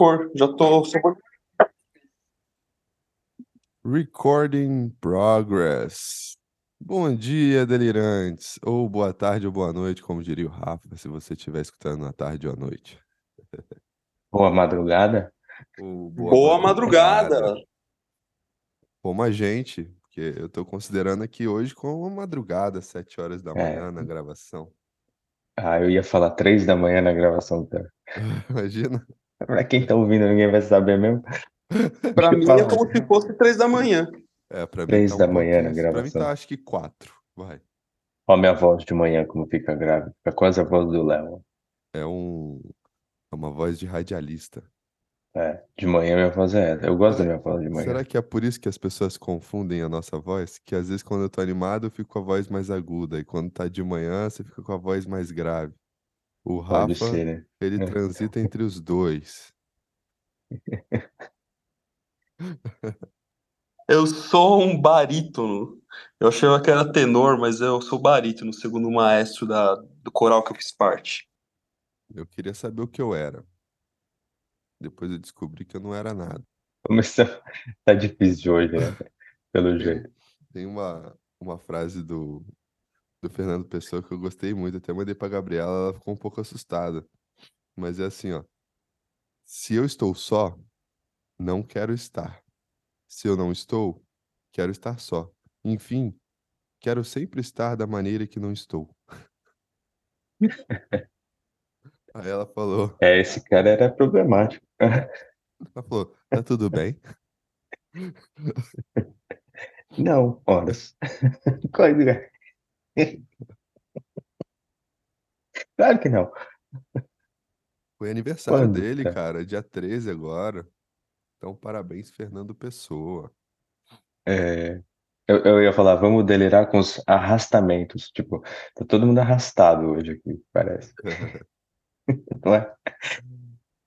for. Já tô. Recording progress. Bom dia, delirantes. Ou boa tarde ou boa noite, como diria o Rafa, se você estiver escutando na tarde ou à noite. Boa madrugada. Ou Boa madrugada. Como a gente, porque eu tô considerando aqui hoje como uma madrugada, sete horas da É. manhã na gravação. Ah, eu ia falar três da manhã na gravação. Tá? Imagina. Pra quem tá ouvindo, ninguém vai saber mesmo. Pra mim é como se fosse três da manhã. É, pra mim Três tá um da manhã na pouquinho- Pra mim gravação. tá acho que quatro. Vai. Ó, minha voz de manhã, como fica grave. Fica quase a voz do Léo. É um. É uma voz de radialista. É, de manhã minha voz é essa. Eu gosto da minha voz de manhã. Será que é por isso que as pessoas confundem a nossa voz? Que às vezes quando eu tô animado eu fico com a voz mais aguda, e quando tá de manhã você fica com a voz mais grave. O Pode Rafa, ser, né? ele transita entre os dois. Eu sou um barítono. Eu achava que era tenor, mas eu sou barítono, segundo o maestro da, do coral que eu fiz parte. Eu queria saber o que eu era. Depois eu descobri que eu não era nada. Começou... Tá difícil de hoje, né? Pelo jeito. tem uma, uma frase do, do Fernando Pessoa que eu gostei muito, até mandei pra Gabriela, ela ficou um pouco assustada. Mas é assim, ó. Se eu estou só, não quero estar. Se eu não estou, quero estar só. Enfim, quero sempre estar da maneira que não estou. Aí ela falou, É, esse cara era problemático. ela falou, tá tudo bem? Não, horas. Coisa. Claro que não. Foi aniversário Quando, dele, cara? cara, dia 13 agora. Então, parabéns, Fernando Pessoa. É, eu, eu ia falar, vamos delirar com os arrastamentos. Tipo, tá todo mundo arrastado hoje aqui, parece. Não é?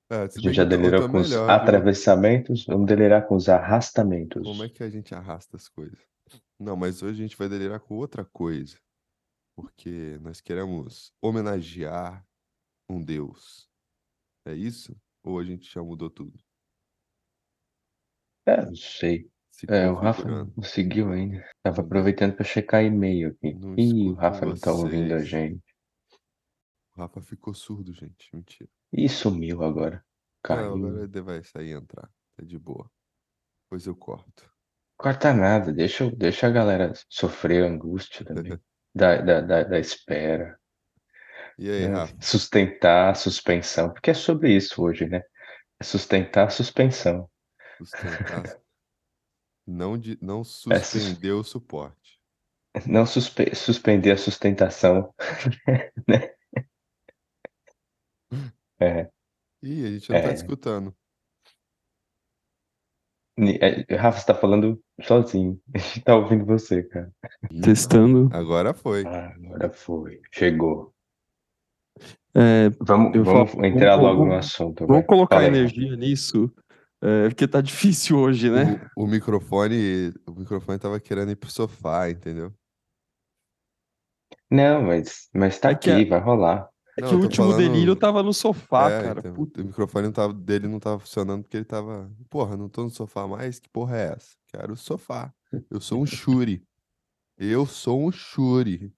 É, A gente já delirou com os melhor, viu? atravessamentos, vamos delirar com os arrastamentos. Como é que a gente arrasta as coisas? Não, mas hoje a gente vai delirar com outra coisa. Porque nós queremos homenagear um deus. É isso? Ou a gente já mudou tudo? É, não sei. Se É, o Rafa não seguiu ainda. Tava Não- aproveitando para checar e-mail aqui. Não Ih, o Rafa não tá ouvindo a gente. O Rafa ficou surdo, gente. Mentira. Ih, sumiu agora. Não, Caiu. agora ele vai sair e entrar. Tá de boa. Depois eu corto. Corta nada, deixa, deixa a galera sofrer angústia também. Da, da, da, da espera. E aí, né? Rafa? Sustentar a suspensão. Porque é sobre isso hoje, né? É sustentar a suspensão. Sustentar. Não, de, não É, sus- suspender o suporte. Não suspe- suspender a sustentação. né? É, Ih, a gente não tá É. escutando. É, Rafa, você tá falando sozinho. A gente tá ouvindo você, cara. Testando. Agora foi. Ah, agora foi. Chegou. É, Vamos, Eu vamos falo- entrar vamos- logo no vamos- assunto. vamos vai. colocar Fala aí, energia nisso, é, porque tá difícil hoje, né? O, o microfone, o microfone tava querendo ir pro sofá, entendeu? Não, mas, mas tá É aqui, vai rolar. É Não, que o último falando- delírio tava no sofá, É, cara. então, Puta. o microfone não tava, dele não tava funcionando porque ele tava. Porra, não tô no sofá mais? Que porra é essa? Quero o sofá. Eu sou um Shuri. Eu sou um Shuri.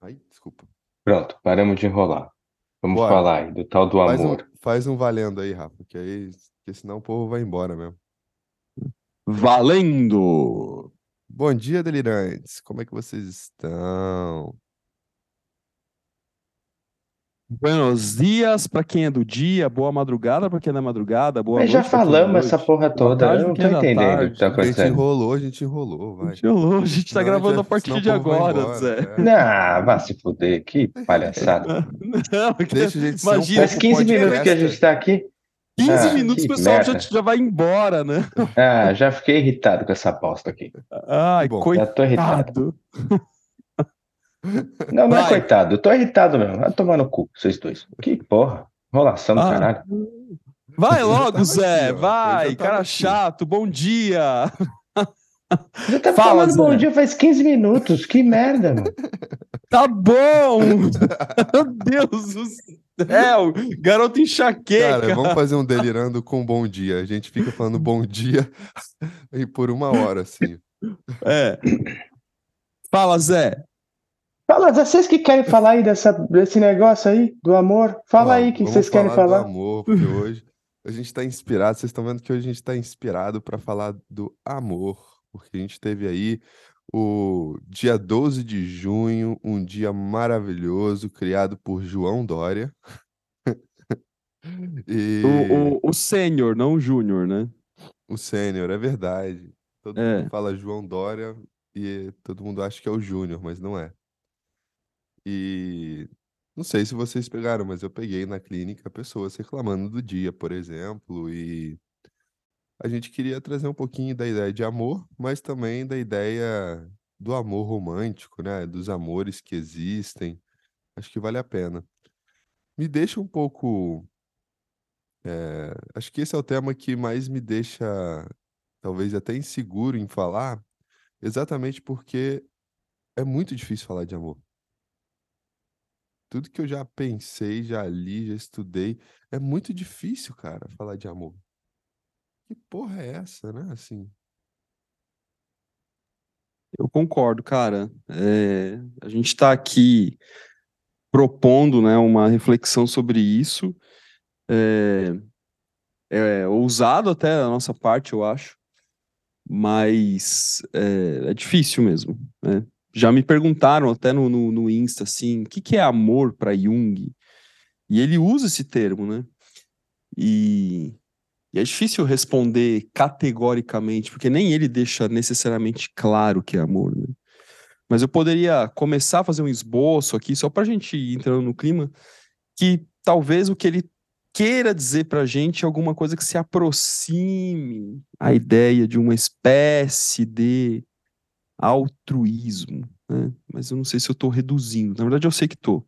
Ai, desculpa. Pronto, paramos de enrolar. Vamos Bora. falar aí do tal do Faz um, amor. faz um valendo aí, Rafa, que aí, porque senão o povo vai embora mesmo. Valendo! Bom dia, delirantes. Como é que vocês estão? Buenos dias pra quem é do dia, boa madrugada pra quem é da madrugada, boa Mas já noite é da falamos essa porra toda. tarde Eu não tô é entendendo o que tá A gente enrolou, a gente enrolou, vai. Enrolou, a gente tá Não, gravando já- a partir de agora, embora, Zé. é. Ah, vá se fuder, que palhaçada. Não, porque Deixa a gente um imagina, Faz pouco 15 minutos que a gente tá aqui. 15 Ah, minutos o que pessoal já, já vai embora, né? Ah, já fiquei irritado com essa bosta aqui. Ai, Bom, já tô irritado. Não, não é Vai. coitado, eu tô irritado mesmo. Vai tomar no cu, vocês dois. Que porra. Enrolação do Ah. caralho. Vai logo, Zé, aqui, vai, já cara aqui. chato, bom dia. Você tá Fala, falando bom Zé. dia faz 15 minutos. Que merda, mano. Tá bom! Meu Deus do céu. É, o garoto enxaqueca. Cara, vamos fazer um delirando com bom dia. A gente fica falando bom dia e por uma hora, assim. É. Fala, Zé. Fala, vocês que querem falar aí dessa, desse negócio aí, do amor? Fala Ó, aí o que vocês querem do falar. amor, porque hoje a gente tá inspirado. Vocês estão vendo que hoje a gente tá inspirado para falar do amor, porque a gente teve aí o dia 12 de junho, um dia maravilhoso, criado por João Dória. E O, o, o sênior, não o júnior, né? o sênior, é verdade. Todo É. mundo fala João Dória e todo mundo acha que é o Júnior, mas não é. E não sei se vocês pegaram, mas eu peguei na clínica pessoas reclamando do dia, por exemplo, e a gente queria trazer um pouquinho da ideia de amor, mas também da ideia do amor romântico, né? Dos amores que existem. Acho que vale a pena. Me deixa um pouco. eh, acho que esse é o tema que mais me deixa, talvez até inseguro em falar, exatamente porque é muito difícil falar de amor. Tudo que eu já pensei, já li, já estudei, é muito difícil, cara, falar de amor. Que porra é essa, né? Assim, Eu concordo, cara. É, a gente está aqui propondo, né, uma reflexão sobre isso. É, é ousado até a nossa parte, eu acho, mas é, é difícil mesmo, né? Já me perguntaram até no, no, no Insta, assim, o que, que é amor para Jung? E ele usa esse termo, né? E, e é difícil responder categoricamente, porque nem ele deixa necessariamente claro que é amor, né? Mas eu poderia começar a fazer um esboço aqui, só para a gente ir entrando no clima, que talvez o que ele queira dizer para a gente é alguma coisa que se aproxime à ideia de uma espécie de altruísmo, né? Mas eu não sei se eu estou reduzindo. Na verdade, eu sei que estou.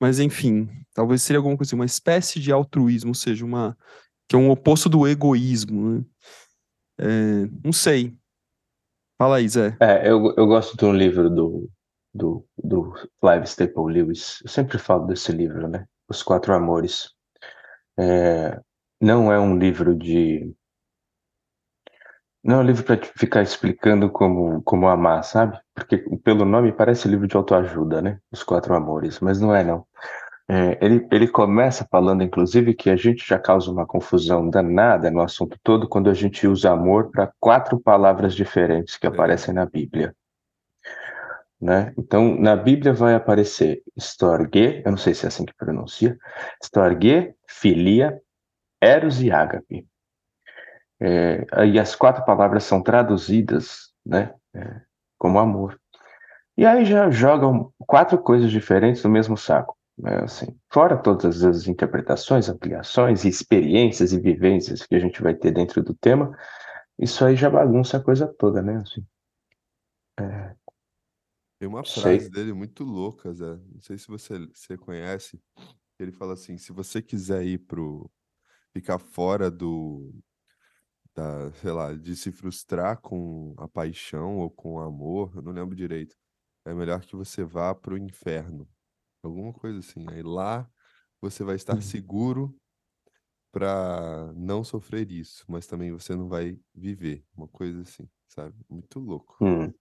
Mas enfim, talvez seria alguma coisa assim, uma espécie de altruísmo, ou seja, uma que é um oposto do egoísmo, né? É, não sei. Fala aí, Zé. É, eu, eu gosto de um livro do, do, do Clive Staple Lewis. Eu sempre falo desse livro, né? Os Quatro Amores. É, não é um livro de. Não é um livro para ficar explicando como, como amar, sabe? Porque pelo nome parece livro de autoajuda, né? Os Quatro Amores, mas não é, não. É, ele, ele começa falando, inclusive, que a gente já causa uma confusão danada no assunto todo quando a gente usa amor para quatro palavras diferentes que aparecem na Bíblia. Né? Então, na Bíblia vai aparecer storge, eu não sei se é assim que pronuncia, storge, filia, eros e ágape. É, aí as quatro palavras são traduzidas né, é, como amor. E aí já jogam quatro coisas diferentes no mesmo saco. Né, assim, fora todas as interpretações, ampliações, experiências e vivências que a gente vai ter dentro do tema, isso aí já bagunça a coisa toda, né? Assim, é, tem uma Sei. frase dele muito louca, Zé. Não sei se você, você conhece. Ele fala assim: se você quiser ir pro. ficar fora do. Da, sei lá, de se frustrar com a paixão ou com o amor, eu não lembro direito. É melhor que você vá pro inferno. Alguma coisa assim. Aí lá você vai estar Uhum. seguro para não sofrer isso, mas também você não vai viver. Uma coisa assim, sabe? Muito louco. hum,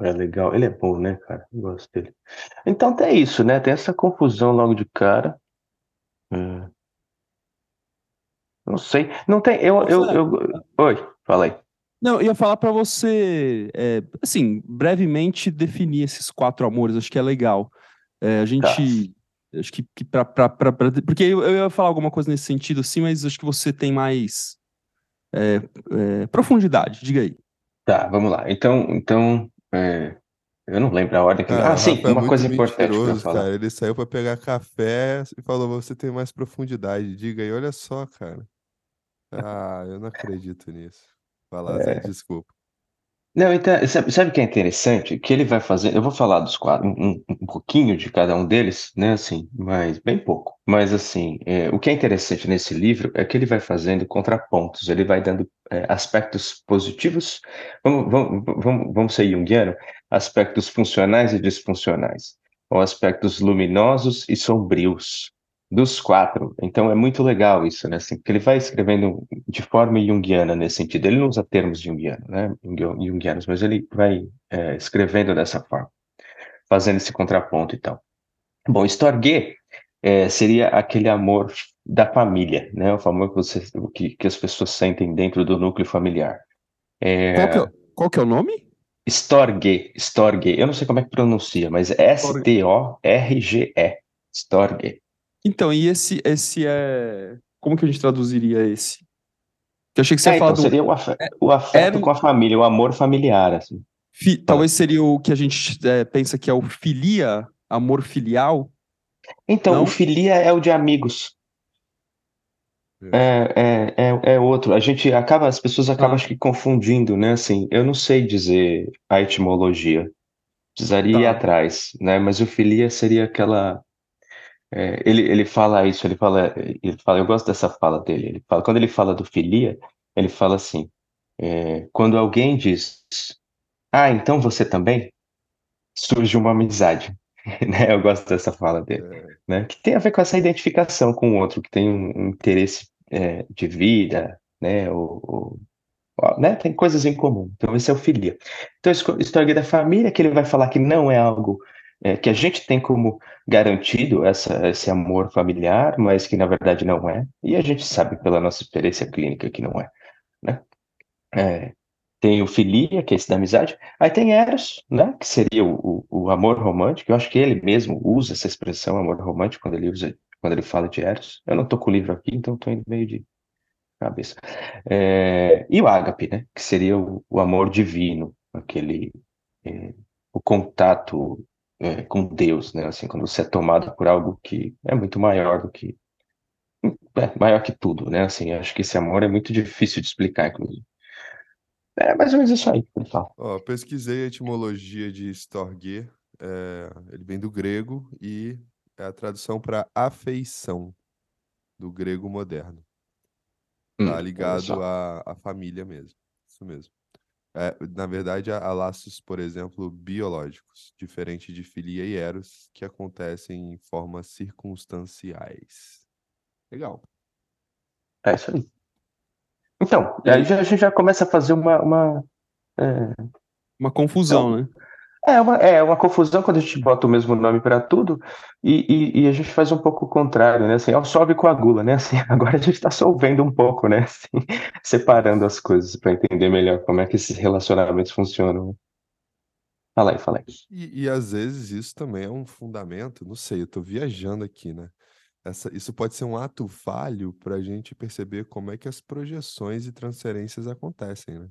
é legal. Ele é bom, né, cara? Eu gosto dele. Então tem isso, né? Tem essa confusão logo de cara. É. Não sei. Não tem. Eu, eu, eu... Oi, fala aí. Não, eu ia falar para você, é, assim, brevemente definir esses quatro amores, acho que é legal. É, a gente, acho que, que pra, pra, pra- pra- porque eu, eu ia falar alguma coisa nesse sentido, assim, mas acho que você tem mais é, é, profundidade, diga aí. Tá, vamos lá. Então, então é, eu não lembro a ordem que. Ah, o sim, uma coisa importante para mentiroso, falar. cara. Ele saiu pra pegar café e falou: você tem mais profundidade. Diga aí, olha só, cara. Ah, eu não acredito nisso. Vai lá, É. Zé, desculpa. Não, então, sabe, o que é interessante? Que ele vai fazer. Eu vou falar dos quatro, um, um- um pouquinho de cada um deles, né? Assim, mas bem pouco. Mas assim, é, o que é interessante nesse livro é que ele vai fazendo contrapontos. Ele vai dando é, aspectos positivos. Vamos, vamos, vamos, vamos ser junguiano? Aspectos funcionais e disfuncionais. Ou aspectos luminosos e sombrios. Dos quatro. Então é muito legal isso, né? Assim, porque ele vai escrevendo de forma junguiana nesse sentido. Ele não usa termos junguiano, né? Jungu- Junguianos, mas ele vai é, escrevendo dessa forma, fazendo esse contraponto e tal. Bom, Storge é, seria aquele amor da família, né? O amor que, você, que, que as pessoas sentem dentro do núcleo familiar. É, Qual que é, qual que é o nome? Storge, Storge, eu não sei como é que pronuncia, mas S-T-O-R-G-E, Storge. Então, e esse, esse é. Como que a gente traduziria esse? Eu achei que você É, ia falar então, do. seria o, afe- o afeto era- com a família, o amor familiar, assim. fi- talvez seria o que a gente é, pensa que é o filia, amor filial. Então, Não? o filia é o de amigos. É, é, é, é outro. A gente acaba, as pessoas acabam, Ah. acho que, confundindo, né? Assim, eu não sei dizer a etimologia. Precisaria ir Tá. atrás, né? Mas o filia seria aquela. É, ele, ele fala isso, ele fala, ele fala, eu gosto dessa fala dele. Ele fala, quando ele fala do filia, ele fala assim: é, quando alguém diz, ah, então você também, surge uma amizade. Né? Eu gosto dessa fala dele né? Que tem a ver com essa identificação com o outro, que tem um, interesse é, de vida, né? Ou, ou- né? Tem coisas em comum. Então, esse é o filia. Então, esco- história da família, que ele vai falar que não é algo é, que a gente tem como garantido essa, esse amor familiar, mas que na verdade não é. E a gente sabe pela nossa experiência clínica que não é, né? É, tem o filia, que é esse da amizade. Aí tem Eros, né? Que seria o, o, o amor romântico. Eu acho que ele mesmo usa essa expressão, amor romântico, quando ele usa, quando ele fala de Eros. Eu não tô com o livro aqui, então tô indo meio de cabeça. É, e o ágape, né? Que seria o, o amor divino, aquele é, o contato é, com Deus, né? Assim, quando você é tomado por algo que é muito maior do que é, maior que tudo, né? Assim, acho que esse amor é muito difícil de explicar, inclusive. É mais ou menos isso aí fala. Ó, pesquisei a etimologia de Storge, é, ele vem do grego e é a tradução para afeição, do grego moderno. Hum, Tá olha ligado à, à família mesmo. Isso mesmo. É, na verdade, há, há laços, por exemplo, biológicos, diferente de filia e eros, que acontecem em formas circunstanciais. Legal. É isso aí. Então, aí já- a gente já começa a fazer uma, uma, é, Uma confusão, né? É uma, é uma confusão quando a gente bota o mesmo nome para tudo e, e, e a gente faz um pouco o contrário, né? Assim, ó, sobe e coagula, né? Assim, agora a gente está solvendo um pouco, né? Assim, separando as coisas para entender melhor como é que esses relacionamentos funcionam. Fala aí, fala aí. E, e às vezes isso também é um fundamento, não sei, eu tô viajando aqui, né? Essa, isso pode ser um ato falho para a gente perceber como é que as projeções e transferências acontecem, né?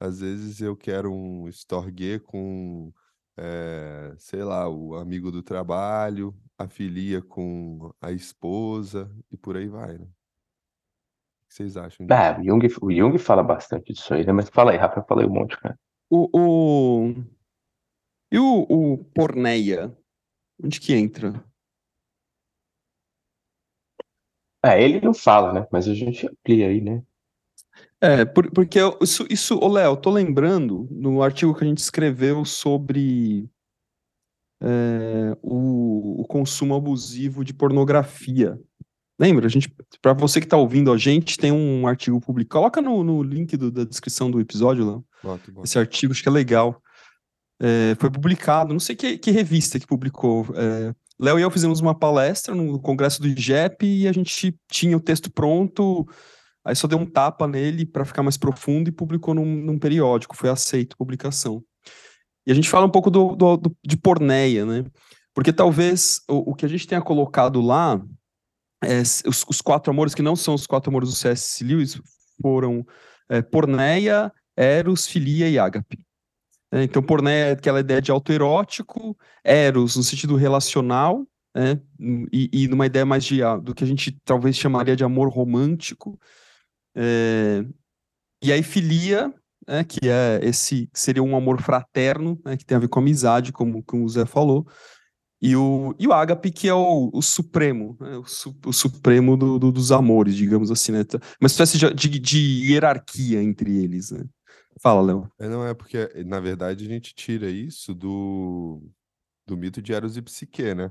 Às vezes eu quero um Storge com, eh, sei lá, o amigo do trabalho, a filia com a esposa e por aí vai, né? O que vocês acham disso? Ah, o Jung, o Jung fala bastante disso aí, né? Mas fala aí, Rafa, eu falei um monte, cara. O, o... E o, o porneia? Onde que entra? Ah, ele não fala, né? Mas a gente amplia aí, né? É, por- porque eu- isso, isso, ô Léo, eu tô lembrando no artigo que a gente escreveu sobre é, o, o consumo abusivo de pornografia. Lembra? A gente, para você que tá ouvindo a gente, tem um artigo publicado. Coloca no, no link do- da descrição do episódio, Léo. Bota, bota. Esse artigo acho que é legal. É, foi publicado, não sei que, que revista que publicou. É, Léo e eu fizemos uma palestra no congresso do IGEP e a gente tinha o texto pronto, aí só deu um tapa nele para ficar mais profundo e publicou num, num periódico, foi aceito publicação. E a gente fala um pouco do, do- do- de porneia, né? Porque talvez o, o que a gente tenha colocado lá, é, os, os quatro amores, que não são os quatro amores do C.S. Lewis, foram é, porneia, eros, filia e ágape. É, então, porneia é aquela ideia de autoerótico, eros no sentido relacional, né, e, e numa ideia mais de, ah, do que a gente talvez chamaria de amor romântico. É, e aí, filia, né, que é esse, seria um amor fraterno, né, que tem a ver com amizade, como, como o Zé falou. E o, e o ágape, que é o, o supremo, né, o, su- o supremo do- do- dos amores, digamos assim, né? Uma espécie de, de, de hierarquia entre eles, né? Fala, Léo. É, não é porque, na verdade, a gente tira isso do, do mito de Eros e Psique, né?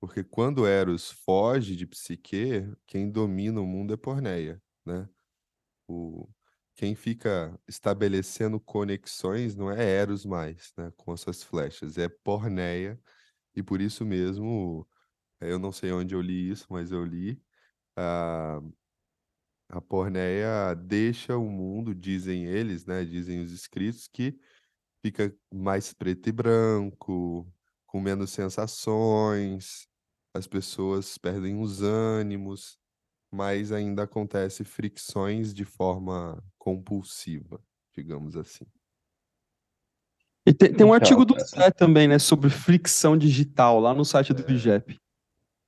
Porque quando Eros foge de Psique, quem domina o mundo é Porneia, né? O, quem fica estabelecendo conexões não é Eros mais, né? Com as suas flechas, é Porneia. E por isso mesmo, eu não sei onde eu li isso, mas eu li, a, a Porneia deixa o mundo, dizem eles, né? Dizem os escritos, que fica mais preto e branco, com menos sensações, as pessoas perdem os ânimos, mas ainda acontece fricções de forma compulsiva, digamos assim. E tem, tem um Então, artigo do é. Zé também, né, sobre fricção digital, lá no site do IGEP.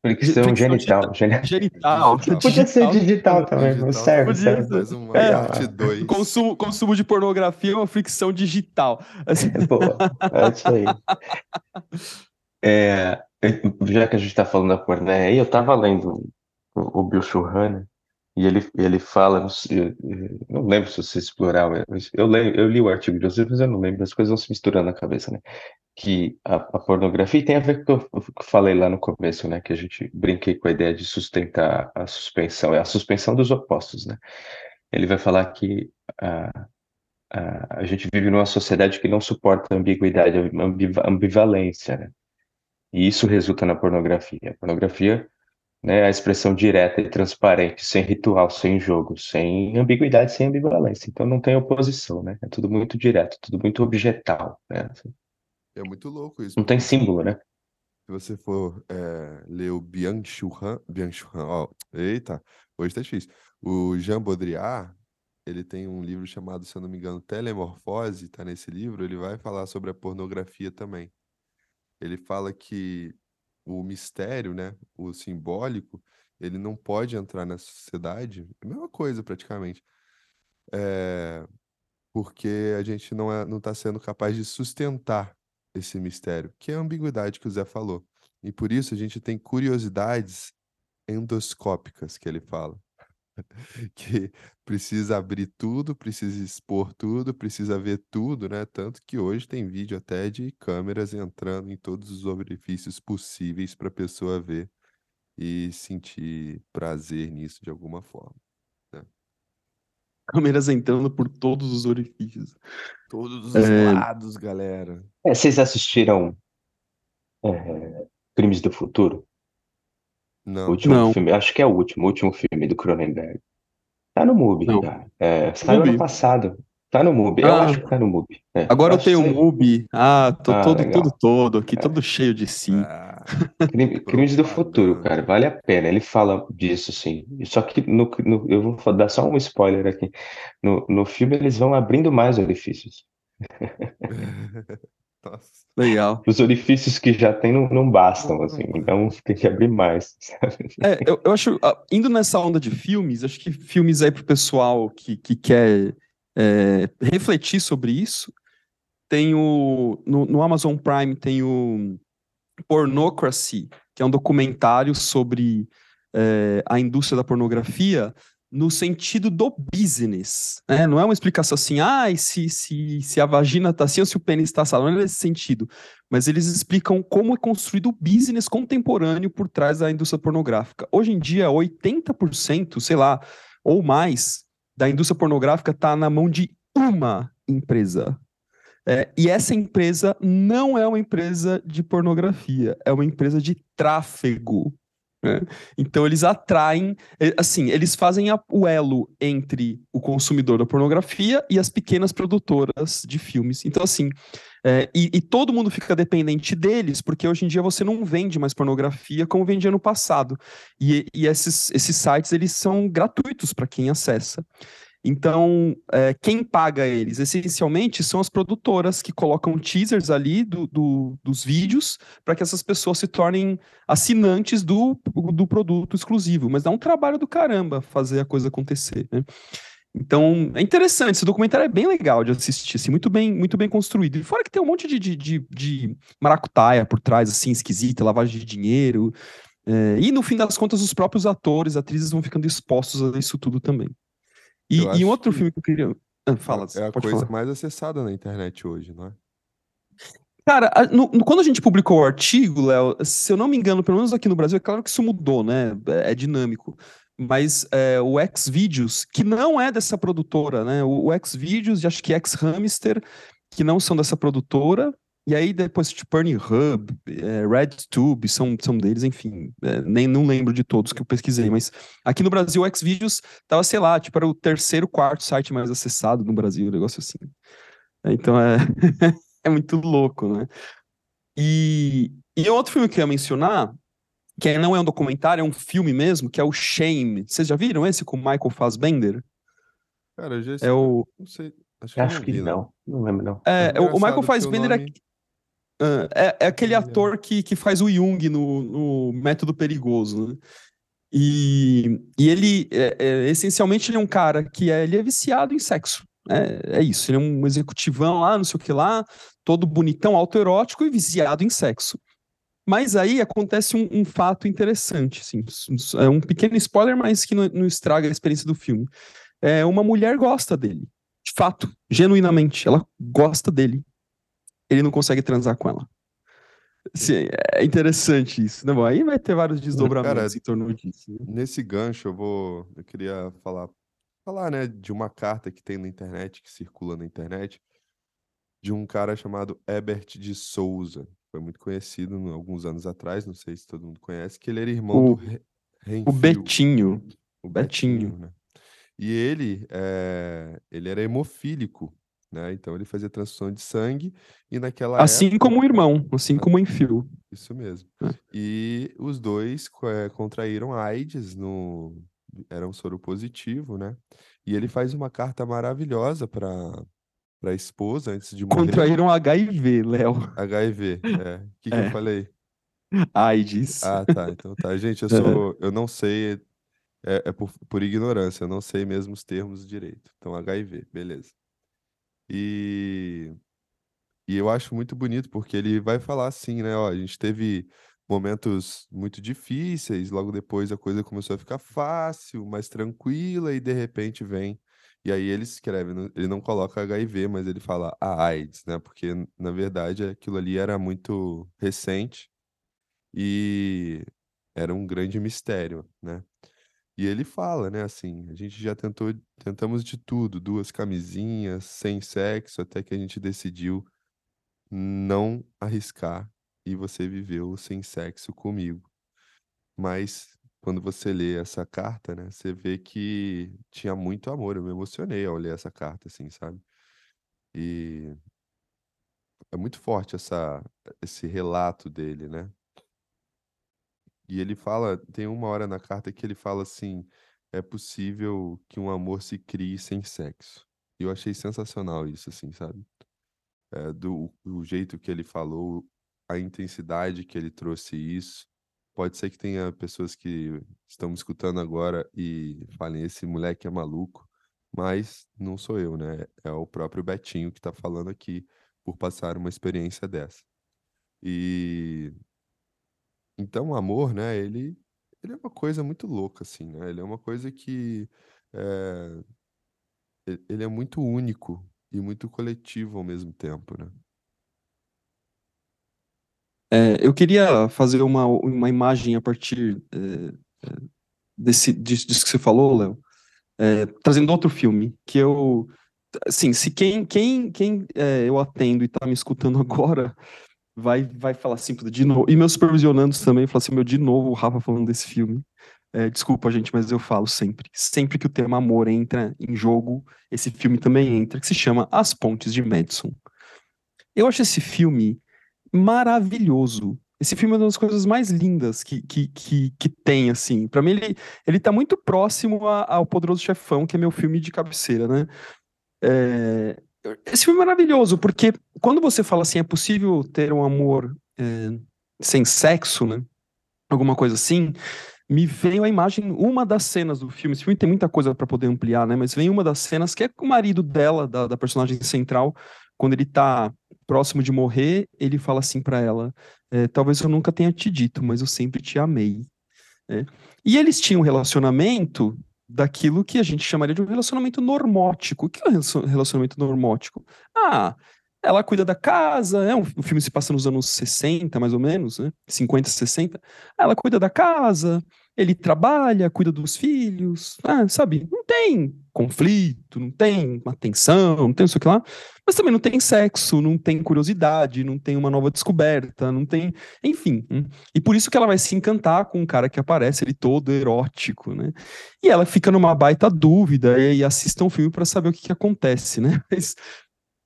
Fricção Fricção genital. geni- Genital. Digital. Podia ser digital também, Digital serve, serve. Faz uma É. parte 2. Consumo, consumo de pornografia é uma fricção digital. Assim, É boa, é isso aí. É, já que a gente está falando da porneia aí, eu estava lendo o, Bill né, e ele, ele fala, não, não lembro se você explorar, eu, leio, eu li o artigo de vocês, mas eu não lembro, as coisas vão se misturando na cabeça, né? Que a, a pornografia tem a ver com o que eu falei lá no começo, né? Que a gente brinquei com a ideia de sustentar a suspensão, é a suspensão dos opostos, né? Ele vai falar que a, a, a gente vive numa sociedade que não suporta ambiguidade, ambiva- ambivalência, né? E isso resulta na pornografia. A pornografia, né, a expressão direta e transparente, sem ritual, sem jogo, sem ambiguidade, sem ambivalência. Então não tem oposição, né? É tudo muito direto, tudo muito objetal, né? É muito louco isso. Não tem símbolo, né? Se você for é, ler o Byung-Chul Han, Byung-Chul Han, ó, eita, hoje tá difícil. O Jean Baudrillard, ele tem um livro chamado, se eu não me engano, Telemorfose, tá nesse livro, ele vai falar sobre a pornografia também. Ele fala que o mistério, né, o simbólico, ele não pode entrar na sociedade, é a mesma coisa praticamente, é, porque a gente não é, não está sendo capaz de sustentar esse mistério, que é a ambiguidade que o Zé falou. E por isso a gente tem curiosidades endoscópicas, que ele fala. Que precisa abrir tudo, precisa expor tudo, precisa ver tudo, né? Tanto que hoje tem vídeo até de câmeras entrando em todos os orifícios possíveis para a pessoa ver e sentir prazer nisso de alguma forma. câmeras entrando por todos os orifícios. Todos os É. lados, galera. É, vocês assistiram é, Crimes do Futuro? O Não, último Não. filme, acho que é o último, o último filme do Cronenberg. Tá no MUBI, Não. cara. É, saiu MUBI? ano passado. Tá no MUBI. Eu Ah. acho que tá no MUBI. É, Agora eu tenho o. MUBI. Ah, tô Ah, todo, legal. todo, todo aqui, todo cheio de si. Ah, Crime- Crimes do Futuro, cara, vale a pena. Ele fala disso, sim. Só que no, no- eu vou dar só um spoiler aqui. No, no filme eles vão abrindo mais orifícios. Nossa. Legal. Os orifícios que já tem não, não bastam, assim. Então tem que abrir mais. sabe? É, eu, eu acho, ah, indo nessa onda de filmes, acho que filmes aí pro pessoal que, que quer é, refletir sobre isso, tem o, no, no Amazon Prime tem o Pornocracy, que é um documentário sobre é, a indústria da pornografia no sentido do business, né? Não é uma explicação assim, ah, se, se, se a vagina tá assim ou se o pênis tá assado, não é nesse sentido. Mas eles explicam como é construído o business contemporâneo por trás da indústria pornográfica. Hoje em dia, 80%, sei lá, ou mais, da indústria pornográfica está na mão de uma empresa. É, e essa empresa não é uma empresa de pornografia, é uma empresa de tráfego. Né? Então eles atraem, eh, assim, eles fazem a- o elo entre o consumidor da pornografia e as pequenas produtoras de filmes. Então, assim, é, e, e todo mundo fica dependente deles, porque hoje em dia você não vende mais pornografia como vendia no passado. E, e esses, esses sites, eles são gratuitos para quem acessa. Então, é, quem paga eles? Essencialmente são as produtoras que colocam teasers ali do, do- dos vídeos para que essas pessoas se tornem assinantes do, do produto exclusivo. Mas dá um trabalho do caramba fazer a coisa acontecer, né? Então, é interessante, esse documentário é bem legal de assistir, assim, muito bem, muito bem construído. E fora que tem um monte de, de, de, de maracutaia por trás, assim, esquisita, lavagem de dinheiro. é, e no fim das contas, os próprios atores, atrizes vão ficando expostos a isso tudo também. E, e um outro que filme que eu queria. Ah, fala, É a pode coisa falar. mais acessada na internet hoje, não é? Cara, a- no- no- quando a gente publicou o artigo, Léo, se eu não me engano, pelo menos aqui no Brasil, é claro que isso mudou, né? É, é dinâmico. Mas é, o Xvideos, que não é dessa produtora, né? O, o Xvideos e acho que Xhamster, que não são dessa produtora, e aí depois tipo Pornhub, é, RedTube, são, são deles, enfim, é, nem não lembro de todos que eu pesquisei, mas aqui no Brasil o Xvideos tava, sei lá, tipo, era o terceiro, quarto site mais acessado no Brasil, um negócio assim. Então é, é muito louco, né? E, e outro filme que eu ia mencionar, que não é um documentário, é um filme mesmo, que é o Shame. Vocês já viram esse com o Michael Fassbender? Cara, eu já É o, não sei. Acho que Acho não que vi, não. Não lembro, não. é, É o- Michael engraçado que o Fassbender é, ah, é, é aquele ator que, que faz o Jung no, no Método Perigoso, né? E, e ele, é, é, essencialmente, ele é um cara que é, ele é viciado em sexo. É, é isso, ele é um executivão lá, não sei o que lá, todo bonitão, autoerótico e viciado em sexo. Mas aí acontece um, um fato interessante, assim, é um pequeno spoiler, mas que não, não estraga a experiência do filme. É, uma mulher gosta dele, de fato, genuinamente, ela gosta dele. Ele não consegue transar com ela. Assim, é interessante isso, né? Bom, aí vai ter vários desdobramentos Cara, em torno disso. né? Nesse gancho, eu vou. Eu queria falar, falar, né, de uma carta que tem na internet, que circula na internet, de um cara chamado Herbert de Souza. Foi muito conhecido no- alguns anos atrás, não sei se todo mundo conhece, que ele era irmão O- do O Betinho, o Betinho. né? E ele, eh, ele era hemofílico, né? Então ele fazia transfusão de sangue e naquela assim época, como o irmão, assim como o Enfio. isso mesmo. É. E os dois eh, contraíram AIDS no era um soro positivo, né? E ele faz uma carta maravilhosa para para a esposa antes de morrer. Contraíram HIV, Léo. HIV, é. O que que É. eu falei? AIDS. Ah, tá. Então tá. Gente, eu sou. Eu não sei. É, é por, por ignorância, eu não sei mesmo os termos direito. Então, HIV, beleza. E, e eu acho muito bonito, porque ele vai falar assim, né? Ó, a gente teve momentos muito difíceis, logo depois a coisa começou a ficar fácil, mais tranquila, e de repente vem. E aí ele escreve, ele não coloca HIV, mas ele fala a AIDS, né? Porque, na verdade, aquilo ali era muito recente e era um grande mistério, né? E ele fala, né, assim, a gente já tentou, tentamos de tudo, duas camisinhas, sem sexo, até que a gente decidiu não arriscar e você viveu sem sexo comigo. Mas quando você lê essa carta, né, você vê que tinha muito amor. Eu me emocionei ao ler essa carta, assim, sabe? E é muito forte essa, esse relato dele, né? E ele fala, tem uma hora na carta que ele fala assim: é possível que um amor se crie sem sexo. E eu achei sensacional isso, assim, sabe? É, do o jeito que ele falou, a intensidade que ele trouxe isso. Pode ser que tenha pessoas que estão me escutando agora e falem: esse moleque é maluco, mas não sou eu, né? É o próprio Betinho que está falando aqui por passar uma experiência dessa. E então, o amor, né, ele, ele é uma coisa muito louca, assim, né? Ele é uma coisa que é, ele é muito único e muito coletivo ao mesmo tempo, né? É, eu queria fazer uma, uma imagem a partir é, desse, disso, disso que você falou, Léo, é, trazendo outro filme, que eu, assim, se quem, quem, quem é, eu atendo e tá me escutando agora, vai, vai falar assim, de novo, e meus supervisionandos também, falar assim, meu, de novo o Rafa falando desse filme. É, desculpa, gente, mas eu falo sempre. Sempre que o tema amor entra em jogo, esse filme também entra, que se chama As Pontes de Madison. Eu acho esse filme maravilhoso. Esse filme é uma das coisas mais lindas que, que, que, que tem, assim. Pra mim, ele, ele tá muito próximo a- ao Poderoso Chefão, que é meu filme de cabeceira, né? É, esse filme é maravilhoso, porque quando você fala assim, é possível ter um amor é, sem sexo, né? Alguma coisa assim, me veio a imagem, uma das cenas do filme. Esse filme tem muita coisa para poder ampliar, né? Mas vem uma das cenas que é com o marido dela, da, da personagem central, quando ele tá próximo de morrer, ele fala assim para ela: é, talvez eu nunca tenha te dito, mas eu sempre te amei. né? E eles tinham um relacionamento daquilo que a gente chamaria de um relacionamento normótico. O que é um relacion- relacionamento normótico? Ah, ela cuida da casa, né? O filme se passa nos anos 60, mais ou menos, né? 50, 60. Ela cuida da casa, ele trabalha, cuida dos filhos, ah, sabe? Não tem conflito, não tem uma tensão, não tem isso que lá, mas também não tem sexo, não tem curiosidade, não tem uma nova descoberta, não tem, enfim. Hum. E por isso que ela vai se encantar com um cara que aparece ele todo erótico, né? E ela fica numa baita dúvida e, assista um filme para saber o que, que acontece, né? Mas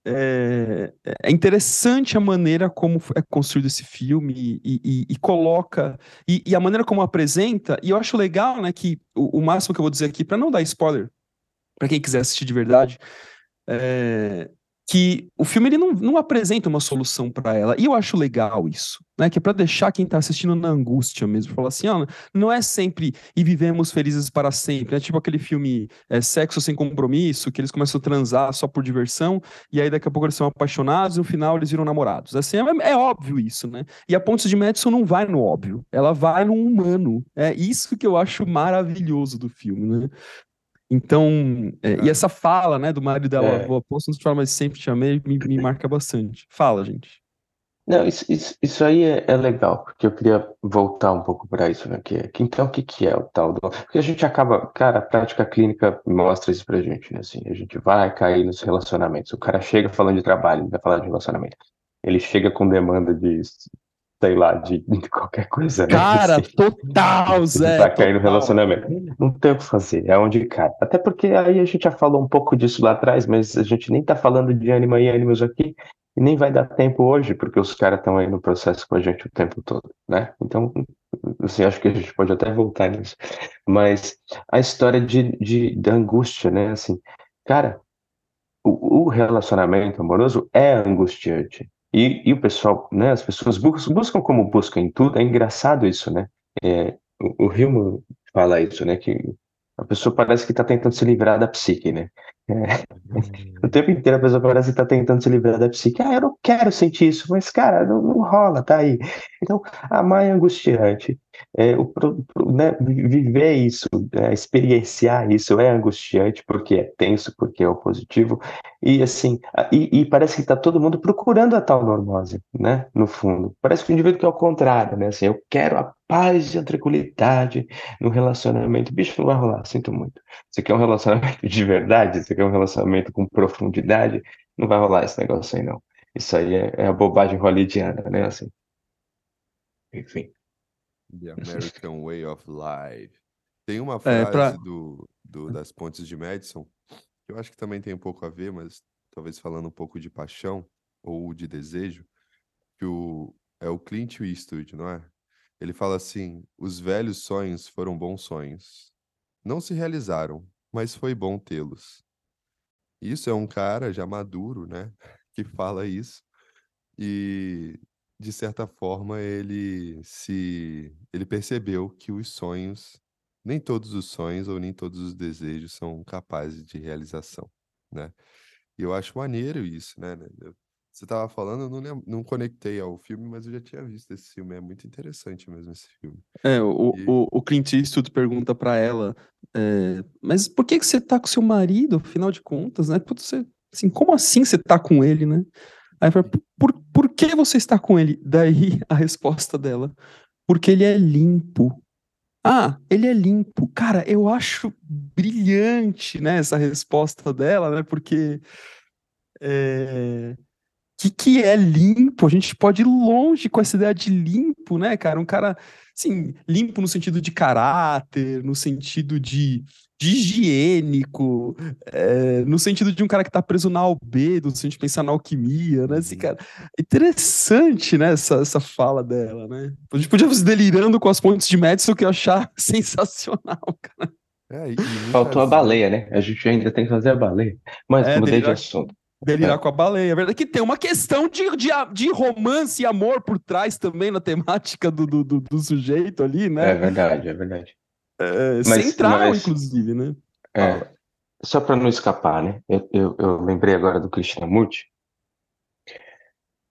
é, é, interessante a maneira como é construído esse filme e, e, e coloca e, e, a maneira como apresenta e eu acho legal né que o, o máximo que eu vou dizer aqui para não dar spoiler para quem quiser assistir de verdade é, que o filme ele não, não apresenta uma solução para ela. E eu acho legal isso, né? Que é para deixar quem tá assistindo na angústia mesmo. Falar assim, ó, não é sempre e vivemos felizes para sempre. É tipo aquele filme é, Sexo Sem Compromisso, que eles começam a transar só por diversão, e aí daqui a pouco eles são apaixonados e no final eles viram namorados. Assim, é, é óbvio isso, né? E a Pontes de Madison não vai no óbvio, ela vai no humano. É isso que eu acho maravilhoso do filme, né? Então, é, e essa fala, né, do marido dela, é. vou não te falar, mas sempre te amei, me, me marca bastante. Fala, gente. Não, isso, isso, isso aí é, é, legal, porque eu queria voltar um pouco para isso, né? Que, que, então, o que, que é o tal do. Porque a gente acaba, cara, a prática clínica mostra isso pra gente, né? Assim, a gente vai cair nos relacionamentos. O cara chega falando de trabalho, ele vai falar de relacionamento. Ele chega com demanda de sei lá, de, de qualquer coisa. Né? Cara, assim, total, Zé. Vai cair no relacionamento. Não tem o que fazer, é onde cai. Até porque aí a gente já falou um pouco disso lá atrás, mas a gente nem tá falando de Anima e Animals aqui, e nem vai dar tempo hoje, porque os caras estão aí no processo com a gente o tempo todo, né? Então, assim, acho que a gente pode até voltar nisso. Mas a história de, de, da angústia, né? Assim, cara, o, o relacionamento amoroso é angustiante. E, e o pessoal, né, as pessoas buscam, buscam como buscam em tudo, é engraçado isso, né? É, o, o fala isso, né? Que a pessoa parece que está tentando se livrar da psique, né? É. O tempo inteiro a pessoa parece estar tá tentando se livrar da psique. Ah, eu não quero sentir isso, mas, cara, não, não rola, tá aí. Então, amar é angustiante. É, o, né, viver isso, é, experienciar isso é angustiante, porque é tenso, porque é opositivo. E, assim, e, e parece que está todo mundo procurando a tal normose, né? No fundo. Parece que o indivíduo quer o contrário, né? Assim, eu quero a paz e a tranquilidade no relacionamento. Bicho, não vai rolar, sinto muito. Você quer um relacionamento de verdade? Você quer um relacionamento com profundidade? Não vai rolar esse negócio aí, não. Isso aí é, é a bobagem hollywoodiana, né? Assim. Enfim. The American Way of Life. Tem uma frase é, pra... do, do, das Pontes de Madison, que eu acho que também tem um pouco a ver, mas talvez falando um pouco de paixão ou de desejo, que o, é o Clint Eastwood, não é? Ele fala assim: os velhos sonhos foram bons sonhos. Não se realizaram, mas foi bom tê-los. Isso é um cara já maduro, né? Que fala isso. E de certa forma ele se ele percebeu que os sonhos, nem todos os sonhos ou nem todos os desejos são capazes de realização, né? E eu acho maneiro isso, né? né você estava falando, eu não, não conectei ao filme, mas eu já tinha visto esse filme. É muito interessante mesmo esse filme. É, o, e... o, o Clint Eastwood pergunta para ela, é, mas por que, que você tá com seu marido, afinal de contas, né? Você, assim, como assim você tá com ele, né? Aí fala, por, por que você está com ele? Daí a resposta dela, porque ele é limpo. Ah, ele é limpo. Cara, eu acho brilhante, né, essa resposta dela, né? Porque é, que, que é limpo? A gente pode ir longe com essa ideia de limpo, né, cara? Um cara, assim, limpo no sentido de caráter, no sentido de, de higiênico, é, no sentido de um cara que tá preso na albedo, se a gente pensar na alquimia, né? Assim, uhum. cara, interessante, né, essa, essa fala dela, né? A gente podia ir delirando com as pontes de Madison, que eu achar sensacional, cara. É, Faltou a baleia, né? A gente ainda tem que fazer a baleia. Mas é, mudei de assunto. Delirar é. com a baleia. É verdade que tem uma questão de, de, de romance e amor por trás também na temática do, do, do, do sujeito ali, né? É verdade, é verdade. É, mas, central, mas, inclusive, né? É, só para não escapar, né? Eu, eu, eu, lembrei agora do Krishnamurti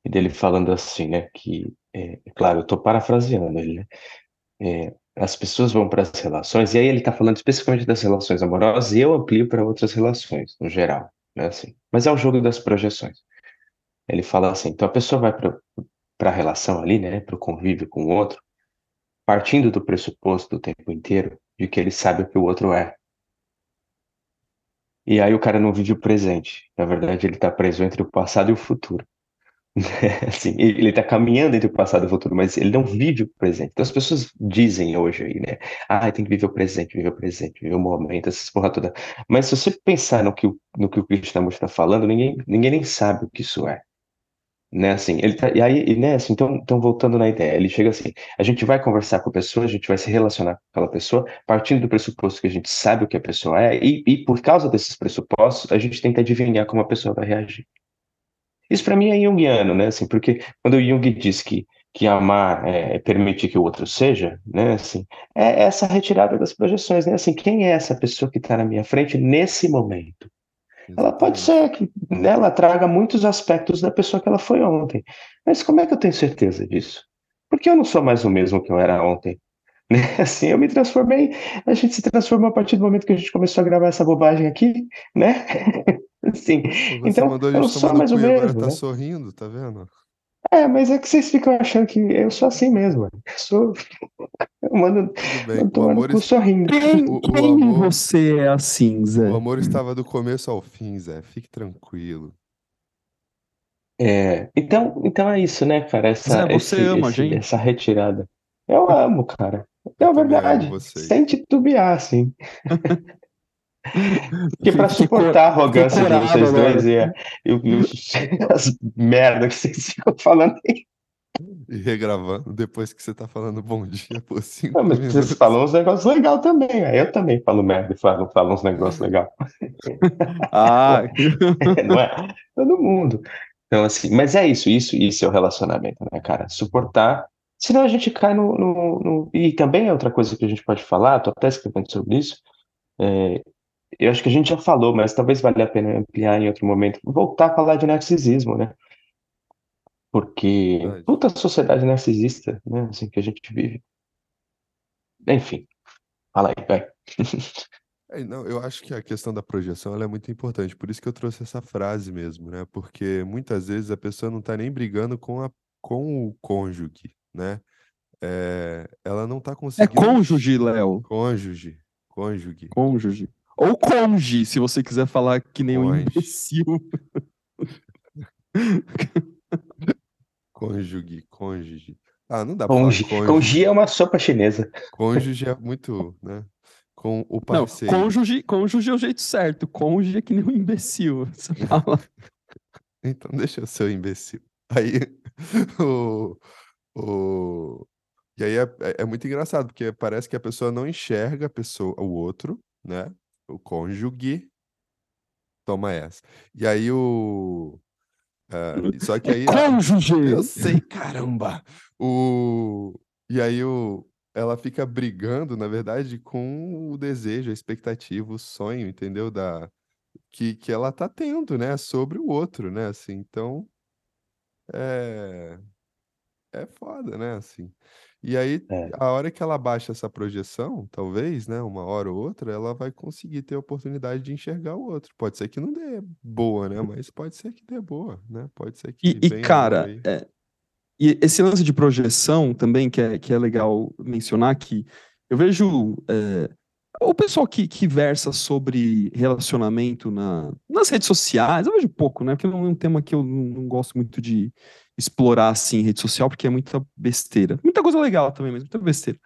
e dele falando assim, né? Que, é, é claro, eu estou parafraseando ele, né? É, as pessoas vão para as relações, e aí ele está falando especificamente das relações amorosas, e eu amplio para outras relações, no geral né? Assim. Mas é o jogo das projeções. Ele fala assim: então a pessoa vai para a relação ali, né, para o convívio com o outro, partindo do pressuposto o tempo inteiro de que ele sabe o que o outro é. E aí o cara não vive o presente. Na verdade, ele está preso entre o passado e o futuro. assim, ele está caminhando entre o passado e o futuro, mas ele não vive o presente. Então as pessoas dizem hoje aí, né? Ah, tem que viver o presente, viver o presente, viver o momento, essas porra toda. Mas se você pensar no que no que o Krishnamurti está falando, ninguém, ninguém nem sabe o que isso é. Né, assim, ele tá, e aí, né, assim, então, então, voltando na ideia, ele chega assim, a gente vai conversar com a pessoa, a gente vai se relacionar com aquela pessoa, partindo do pressuposto que a gente sabe o que a pessoa é, e, e por causa desses pressupostos, a gente tenta adivinhar como a pessoa vai reagir. Isso para mim é junguiano, né, assim, porque quando o Jung diz que, que amar é permitir que o outro seja, né, assim, é essa retirada das projeções, né, assim, quem é essa pessoa que está na minha frente nesse momento? Ela pode ser que né, ela traga muitos aspectos da pessoa que ela foi ontem. Mas como é que eu tenho certeza disso? Porque eu não sou mais o mesmo que eu era ontem. Né? Assim, eu me transformei, a gente se transformou a partir do momento que a gente começou a gravar essa bobagem aqui, né? Sim. então, eu não sou mais o mesmo. Agora tá né? sorrindo, tá vendo? É, mas é que vocês ficam achando que eu sou assim mesmo. Eu sou. Eu mando. Tudo bem. Eu tô O amor, sorrindo. Quem, O- o quem amor- você é assim, Zé? o amor estava do começo ao fim, Zé. Fique tranquilo. É, então, então é isso, né, cara? Essa, Zé, você esse- ama a esse- gente? essa retirada. Eu amo, cara. É Eu verdade. Sem titubear, assim. Porque pra suportar a arrogância de vocês agora. dois e, a- e e as merda que vocês ficam falando aí. E regravando depois que você tá falando bom dia por cinco Não, mas minutos. vocês falam uns negócios legais também. aí Eu também falo merda e falo, falo uns negócios legais. Ah, não é? Todo mundo. Então, assim, mas é isso, isso, isso é o relacionamento, né, cara? Suportar. Senão a gente cai no, no- no- E também é outra coisa que a gente pode falar, tô até escrevendo sobre isso. é, eu acho que a gente já falou, mas talvez valha a pena ampliar em outro momento. Voltar a falar de narcisismo, né? Porque puta sociedade narcisista, né? Assim que a gente vive. Enfim, fala aí, vai. É, não, eu acho que a questão da projeção ela é muito importante, por isso que eu trouxe essa frase mesmo, né? Porque muitas vezes a pessoa não tá nem brigando com, a, com o cônjuge, né? É, ela não tá é conseguindo. cônjuge, Léo. Cônjuge. Cônjuge. Cônjuge. Ou conge, se você quiser falar que nem um Conge. imbecil. Cônjuge. Cônjuge. Ah, não dá pra falar. Congi é uma sopa chinesa. Cônjuge é muito, né? Com o Não, parceiro. cônjuge, cônjuge é o jeito certo. Cônjuge é que nem um imbecil. Você fala. Então deixa eu ser o imbecil. Aí o, o... E aí é, é- é muito engraçado, porque parece que a pessoa não enxerga a pessoa, o outro, né? O cônjuge. Toma essa. E aí o. ah, só que aí. Cônjuge! Eu sei, caramba! O... E aí o... ela fica brigando, na verdade, com o desejo, a expectativa, o sonho, entendeu? Da... Que, que ela tá tendo, né? Sobre o outro, né? Assim, então... É... É foda, né? Assim. E aí, É. a hora que ela baixa essa projeção, talvez, né? Uma hora ou outra, ela vai conseguir ter a oportunidade de enxergar o outro. Pode ser que não dê boa, né? Mas pode ser que dê boa, né? Pode ser que E, e, cara, é, e esse lance de projeção também, que é, que é legal mencionar que eu vejo é, o pessoal que, que versa sobre relacionamento na, nas redes sociais, eu vejo pouco, né? Porque não é um tema que eu não, não gosto muito de explorar assim em rede social, porque é muita besteira. Muita coisa legal também, mas muita besteira.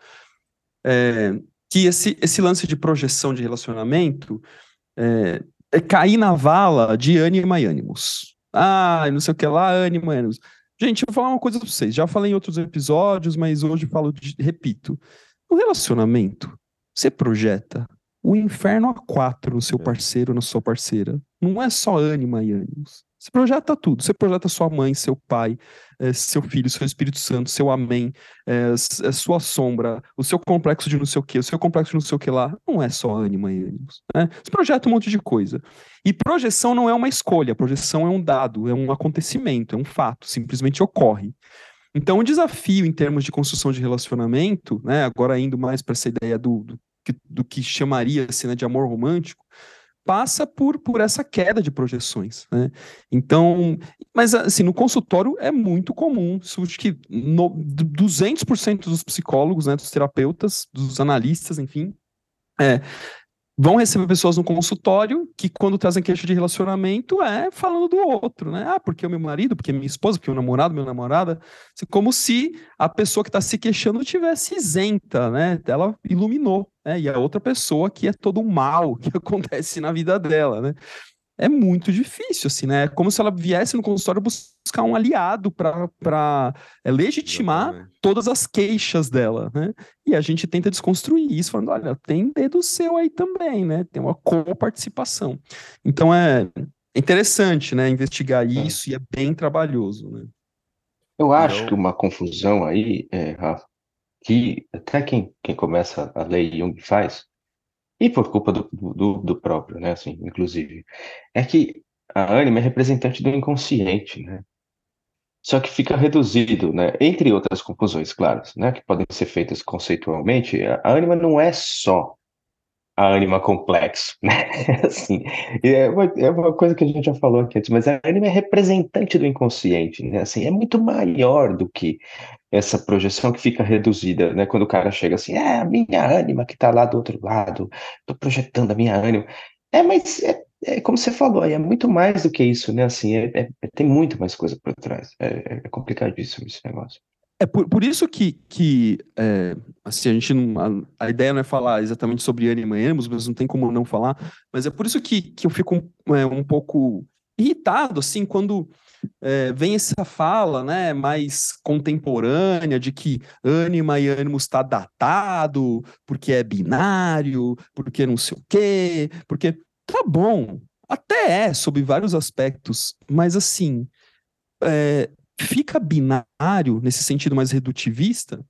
É, que esse, esse lance de projeção de relacionamento é, é cair na vala de ânima e ânimos. Ah, não sei o que lá, ânimo e ânimos. Gente, eu vou falar uma coisa pra vocês. Já falei em outros episódios, mas hoje falo, de, repito. No relacionamento, você projeta o inferno a quatro no seu É. parceiro, na sua parceira. Não é só ânima e ânimos. Você projeta tudo. Você projeta sua mãe, seu pai, eh, seu filho, seu Espírito Santo, seu amém, eh, eh, sua sombra, o seu complexo de não sei o que, o seu complexo de não sei o que lá. Não é só ânima e ânimos. Né? Você projeta um monte de coisa. E projeção não é uma escolha, projeção é um dado, é um acontecimento, é um fato, simplesmente ocorre. Então, o desafio em termos de construção de relacionamento, né, agora indo mais para essa ideia do, do, que- do que chamaria-se né, de amor romântico, passa por, por essa queda de projeções, né? Então, mas assim, no consultório é muito comum, acho que no, 200% dos psicólogos, né, dos terapeutas, dos analistas, enfim, é, vão receber pessoas no consultório que, quando trazem queixa de relacionamento, é falando do outro, né? Ah, porque o meu marido, porque minha esposa, porque o namorado, minha namorada. Assim, como se a pessoa que está se queixando tivesse isenta, né? Ela iluminou, né? E a outra pessoa que é todo o mal que acontece na vida dela, né? é muito difícil, assim, né? É como se ela viesse no consultório buscar um aliado para é, legitimar Exatamente. todas as queixas dela, né? E a gente tenta desconstruir isso, falando, olha, tem dedo seu aí também, né? Tem uma coparticipação. Então é interessante, né? Investigar é. isso e é bem trabalhoso, né? Eu acho que uma confusão aí, é, Rafa, que até quem, quem começa a ler Jung faz, e por culpa do, do, do próprio, né, assim, inclusive, é que a ânima é representante do inconsciente, né? Só que fica reduzido, né? Entre outras conclusões, claro, né? Que podem ser feitas conceitualmente, a ânima não é só a ânima complexo, né? Assim, é uma, é uma coisa que a gente já falou aqui antes, mas a ânima é representante do inconsciente, né? Assim, é muito maior do que essa projeção que fica reduzida, né? Quando o cara chega assim, é a minha ânima que está lá do outro lado, estou projetando a minha ânima. É, mas é, é, como você falou, é muito mais do que isso, né? Assim, é, é, tem muito mais coisa por trás. É, é complicadíssimo esse negócio. É por, por isso que, que é, assim, a gente não. A, a, ideia não é falar exatamente sobre ânima e ânimos, mas não tem como não falar. Mas é por isso que, que eu fico um, é, um pouco irritado, assim, quando é, vem essa fala, né, mais contemporânea de que ânima e ânimos está datado, porque é binário, porque não sei o quê, porque tá bom, até é sob vários aspectos, mas assim, é, fica binário, nesse sentido mais redutivista,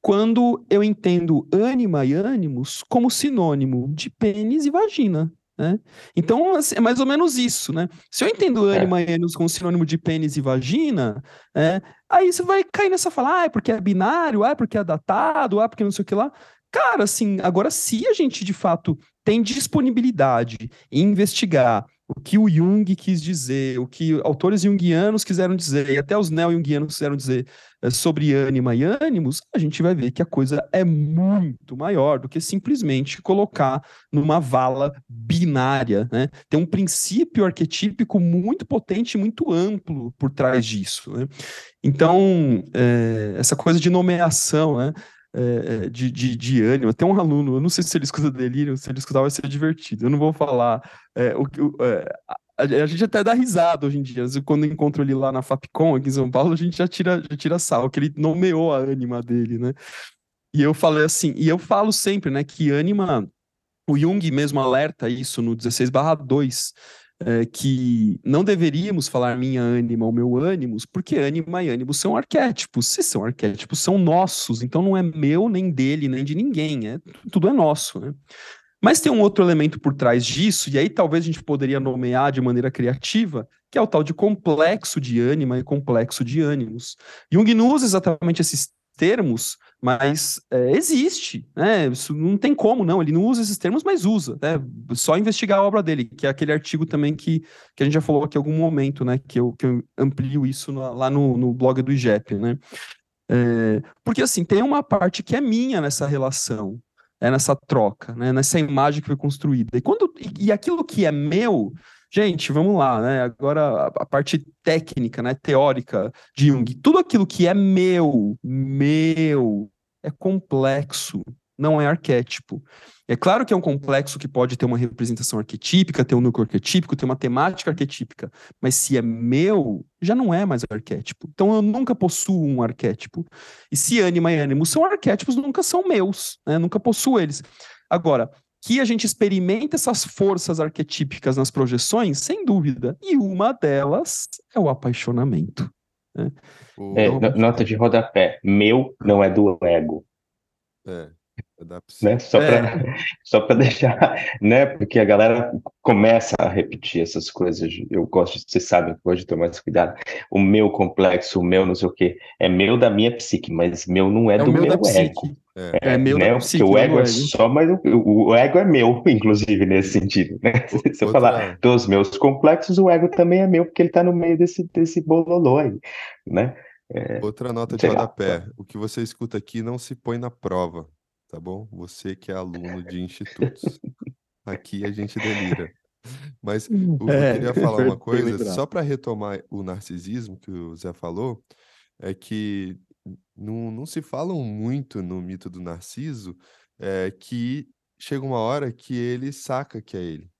quando eu entendo ânima e ânimos como sinônimo de pênis e vagina. Né? Então, assim, é mais ou menos isso, né? Se eu entendo é. ânima e ânimos como sinônimo de pênis e vagina, é, aí você vai cair nessa fala, ah, é porque é binário, ah, é porque é datado, ah, é porque não sei o que lá. Cara, assim, agora se a gente de fato tem disponibilidade em investigar o que o Jung quis dizer, o que autores junguianos quiseram dizer, e até os neo-junguianos quiseram dizer é, sobre ânima e ânimos, a gente vai ver que a coisa é muito maior do que simplesmente colocar numa vala binária. Né? Tem um princípio arquetípico muito potente, muito amplo por trás disso. Né? Então, é, essa coisa de nomeação, né? É, de, de, de, ânimo. Tem um aluno, eu não sei se ele escuta delírio, se ele escutar vai ser divertido. Eu não vou falar. É, o, é, a, a, gente até dá risada hoje em dia. Quando eu encontro ele lá na Fapcom, aqui em São Paulo, a gente já tira, já tira sal, que ele nomeou a ânima dele, né? E eu falei assim, e eu falo sempre, né, que ânima, o Jung mesmo alerta isso no 16 2, é, que não deveríamos falar minha ânima ou meu ânimos, porque ânima e ânimos são arquétipos. Se são arquétipos, são nossos, então não é meu, nem dele, nem de ninguém, é, tudo é nosso, né? Mas tem um outro elemento por trás disso, e aí talvez a gente poderia nomear de maneira criativa, que é o tal de complexo de ânima e complexo de ânimos. Jung usa exatamente esses termos, mas é, existe, né? Isso não tem como, não. Ele não usa esses termos, mas usa. Né? Só investigar a obra dele, que é aquele artigo também que, que a gente já falou aqui em algum momento, né? Que eu, que eu amplio isso lá no, no blog do IGEP, né? É, porque assim, tem uma parte que é minha nessa relação, é nessa troca, né? Nessa imagem que foi construída. E, quando, e, e aquilo que é meu Gente, vamos lá, né? Agora a parte técnica, né, teórica de Jung. Tudo aquilo que é meu, meu, é complexo, não é arquétipo. É claro que é um complexo que pode ter uma representação arquetípica, ter um núcleo arquetípico, ter uma temática arquetípica, mas se é meu, já não é mais arquétipo. Então eu nunca possuo um arquétipo. E se ânima e ânimo são arquétipos, nunca são meus, né? Nunca possuo eles. Agora, que a gente experimenta essas forças arquetípicas nas projeções, sem dúvida. E uma delas é o apaixonamento. Né? É, nota de rodapé. Meu não é do ego. É. né? Só é. para deixar, né? Porque a galera começa a repetir essas coisas. Eu gosto, vocês sabem que hoje tomar esse cuidado. O meu complexo, o meu não sei o quê, é meu da minha psique, mas meu não é, é do meu, meu ego. É, É meu né? Porque o ego é só, mas o, o ego é meu, inclusive, nesse sentido, né? O- Se eu outra- falar dos meus complexos, o ego também é meu, porque ele tá no meio desse, desse bololô aí, né? É, Outra nota de rodapé. O que você escuta aqui não se põe na prova, tá bom? Você que é aluno de institutos. Aqui a gente delira. Mas o- eu É, queria falar uma coisa, só para retomar o narcisismo que o Zé falou, é que não, não se falam muito no mito do Narciso, é, que chega uma hora que ele saca que é ele.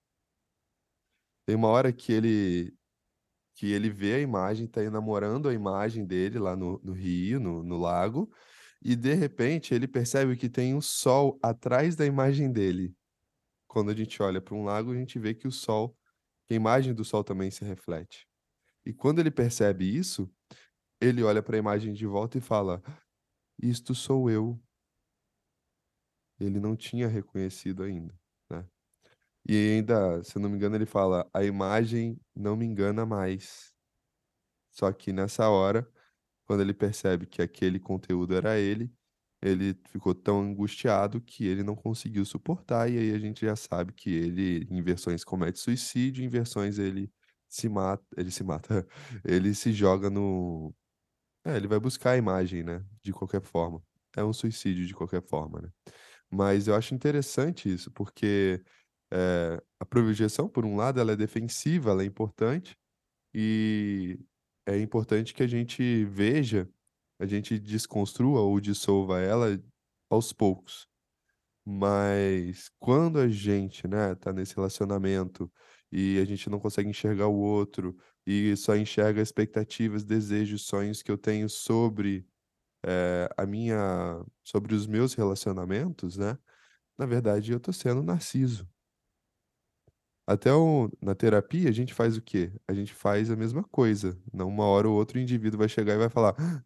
Tem uma hora que ele que ele vê a imagem, tá enamorando a imagem dele lá no, no rio, no, no lago, e de repente ele percebe que tem um sol atrás da imagem dele. Quando a gente olha para um lago, a gente vê que o sol, que a imagem do sol também se reflete. E quando ele percebe isso, ele olha para a imagem de volta e fala: Isto sou eu. Ele não tinha reconhecido ainda, né? E ainda, se não me engano, ele fala: A imagem não me engana mais. Só que nessa hora, quando ele percebe que aquele conteúdo era ele, ele ficou tão angustiado que ele não conseguiu suportar, e aí a gente já sabe que ele, em versões, comete suicídio, em versões ele se mata, ele se mata, ele se joga no. É, ele vai buscar a imagem, né? De qualquer forma. É um suicídio de qualquer forma, né? Mas eu acho interessante isso, porque eh, a projeção, por um lado, ela é defensiva, ela é importante, e é importante que a gente veja, a gente desconstrua ou dissolva ela aos poucos. Mas quando a gente, né, tá nesse relacionamento e a gente não consegue enxergar o outro e só enxerga expectativas, desejos, sonhos que eu tenho sobre eh, a minha, sobre os meus relacionamentos, né? Na verdade, eu tô sendo narciso. Até o- na terapia, a gente faz o quê? A gente faz a mesma coisa. Não uma hora ou outra o indivíduo vai chegar e vai falar: "Ah,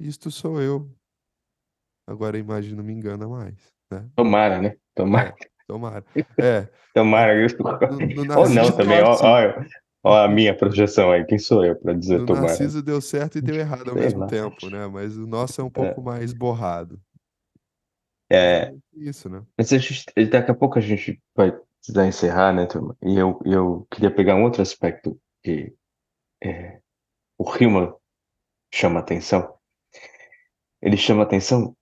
Isto sou eu. Agora a imagem não me engana mais, né? tomara, né? Tomara, É, tomara. É, tomara. no, no Ou não também, ó, ó, ó a minha projeção aí, quem sou eu para dizer no tomara? Narciso deu certo e deu errado ao Sei mesmo lá. tempo, né? Mas o nosso é um pouco mais borrado. É, Isso, né? Mas a gente, daqui a pouco a gente vai precisar encerrar, né, turma? E eu, eu queria pegar um outro aspecto que é, o Hillman chama atenção. Ele chama atenção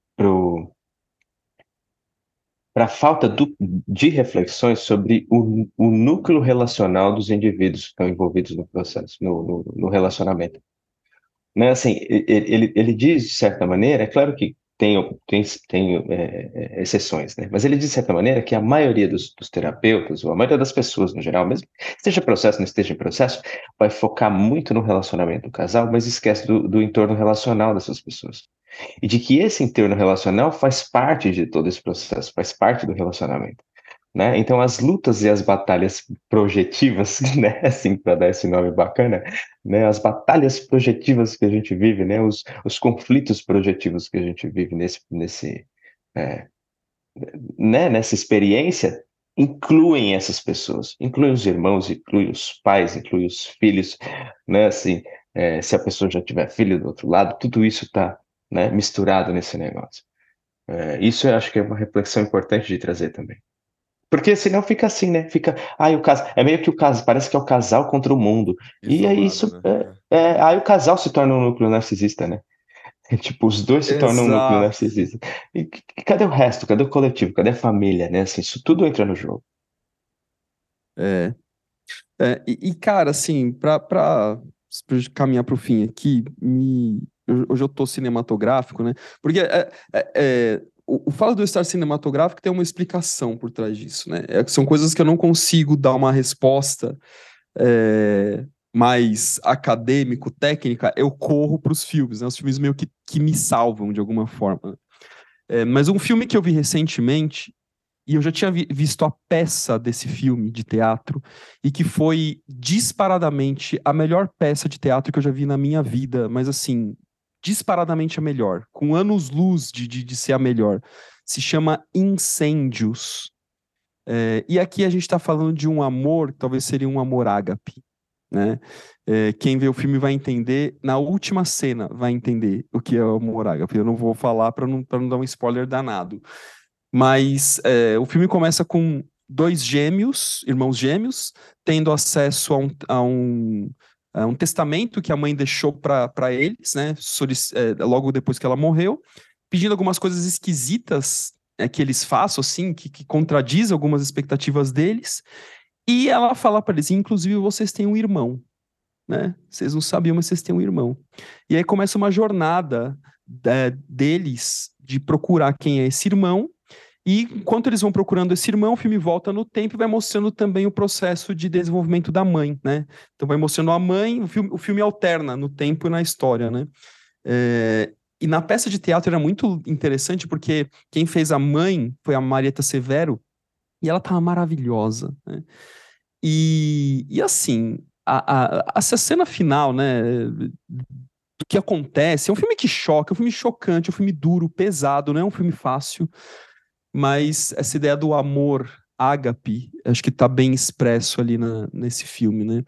para a falta do- de reflexões sobre o, o núcleo relacional dos indivíduos que estão envolvidos no processo, no, no, no relacionamento. Né, assim, ele, ele diz, de certa maneira, é claro que tem, tem, tem é, é, exceções, né? Mas ele diz, de certa maneira, que a maioria dos, dos terapeutas, ou a maioria das pessoas no geral, mesmo esteja em processo, não esteja em processo, vai focar muito no relacionamento do casal, mas esquece do, do entorno relacional dessas pessoas. E de que esse entorno relacional faz parte de todo esse processo, faz parte do relacionamento. Né? Então, as lutas e as batalhas projetivas, né? assim, para dar esse nome bacana, né? as batalhas projetivas que a gente vive, né? os, os conflitos projetivos que a gente vive nesse, nesse, é, né? nessa experiência, incluem essas pessoas, incluem os irmãos, incluem os pais, incluem os filhos, né? assim, é, se a pessoa já tiver filho do outro lado, tudo isso está né? misturado nesse negócio. É, isso eu acho que é uma reflexão importante de trazer também. Porque senão fica assim, né? Fica, ai, o casal, é meio que o casal, parece que é o casal contra o mundo. E é Isolado, isso, né? É, aí o casal se torna um núcleo narcisista, né? Tipo, os dois se tornam um núcleo Exato. narcisista. E cadê o resto? Cadê o coletivo? Cadê a família, né? Assim, isso tudo entra no jogo. É. É, e, e, cara, assim, pra, pra, caminhar pro fim aqui, me, hoje eu tô cinematográfico, né? Porque é, é, é, o, o fato de eu estar cinematográfico tem uma explicação por trás disso, né? É, são coisas que eu não consigo dar uma resposta é, mais acadêmico, técnica, eu corro pros filmes, né? Os filmes meio que, que me salvam de alguma forma. É, mas um filme que eu vi recentemente, e eu já tinha vi- visto a peça desse filme de teatro, e que foi disparadamente a melhor peça de teatro que eu já vi na minha vida, mas assim, disparadamente a melhor, com anos-luz de, de, de ser a melhor. Se chama Incêndios. É, e aqui a gente está falando de um amor, que talvez seria um amor ágape. né? É, quem vê o filme vai entender, na última cena vai entender o que é o amor ágape. Eu não vou falar para não, não dar um spoiler danado. Mas é, o filme começa com dois gêmeos, irmãos gêmeos, tendo acesso a um, a um, um testamento que a mãe deixou para eles, né? É, logo depois que ela morreu, pedindo algumas coisas esquisitas é, que eles façam, assim, que, que contradiz algumas expectativas deles. E ela fala para eles: inclusive vocês têm um irmão, né? Vocês não sabiam, mas vocês têm um irmão. E aí começa uma jornada é, deles de procurar quem é esse irmão. E enquanto eles vão procurando esse irmão, o filme volta no tempo e vai mostrando também o processo de desenvolvimento da mãe, né? Então vai mostrando a mãe, o filme, o filme alterna no tempo e na história, né? É, e na peça de teatro era muito interessante porque quem fez a mãe foi a Marieta Severo e ela tava maravilhosa, né? E, e assim, a, a, essa cena final, né, do que acontece, é um filme que choca, é um filme chocante, é um filme duro, pesado, não é um filme fácil, mas essa ideia do amor ágape, acho que tá bem expresso ali na, nesse filme, né?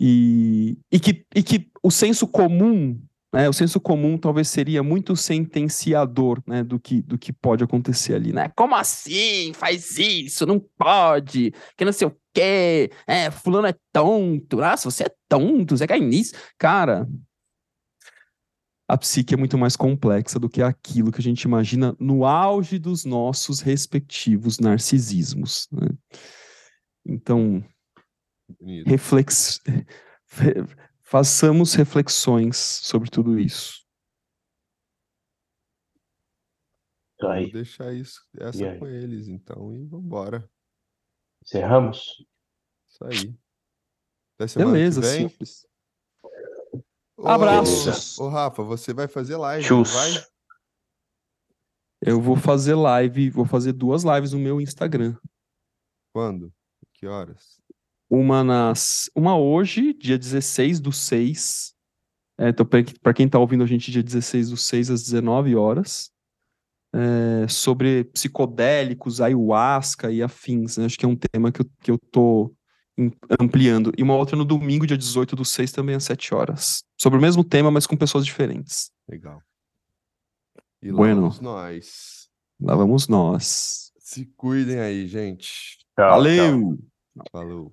E, e, que, e que o senso comum né, o senso comum talvez seria muito sentenciador né, do, que, do que pode acontecer ali, né? Como assim? Faz isso, não pode, que não sei o quê, é, fulano é tonto, ah, se você é tonto, você cai nisso. Cara, a psique é muito mais complexa do que aquilo que a gente imagina no auge dos nossos respectivos narcisismos. Né? Então, reflex façamos reflexões sobre tudo isso. Aí. Vou deixar isso, essa com eles, então, e vambora. Encerramos? Isso aí. Até semana Beleza, que vem. simples. Abraços. Ô, Rafa, você vai fazer live, Chus. vai? Eu vou fazer live, vou fazer duas lives no meu Instagram. Quando? Que horas? Uma nas. Uma hoje, dia 16 do 6. É, então, para quem está ouvindo a gente, dia 16 do 6 às 19 horas. É, sobre psicodélicos, ayahuasca e afins. Né? Acho que é um tema que eu, que eu tô ampliando. E uma outra no domingo, dia 18 do 6, também às 7 horas. Sobre o mesmo tema, mas com pessoas diferentes. Legal. E lá Bueno. vamos nós. Lá vamos nós. Se cuidem aí, gente. Tchau, tchau. Valeu! Falou.